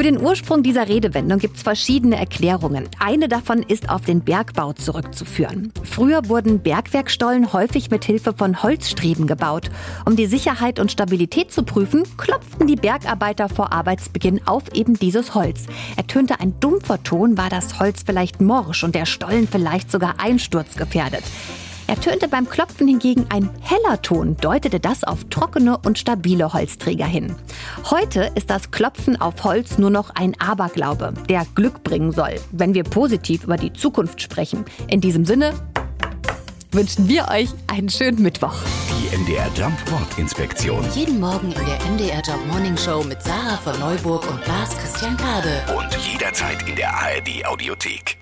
Für den Ursprung dieser Redewendung gibt es verschiedene Erklärungen. Eine davon ist auf den Bergbau zurückzuführen. Früher wurden Bergwerkstollen häufig mit Hilfe von Holzstreben gebaut. Um die Sicherheit und Stabilität zu prüfen, klopften die Bergarbeiter vor Arbeitsbeginn auf eben dieses Holz. Ertönte ein dumpfer Ton, war das Holz vielleicht morsch und der Stollen vielleicht sogar einsturzgefährdet. Ertönte beim Klopfen hingegen ein heller Ton, deutete das auf trockene und stabile Holzträger hin. Heute ist das Klopfen auf Holz nur noch ein Aberglaube, der Glück bringen soll, wenn wir positiv über die Zukunft sprechen. In diesem Sinne wünschen wir euch einen schönen Mittwoch. Die MDR Jump Wortinspektion. Jeden Morgen in der MDR Job Morning Show mit Sarah von Neuburg und Lars Christian Kade. Und jederzeit in der ARD Audiothek.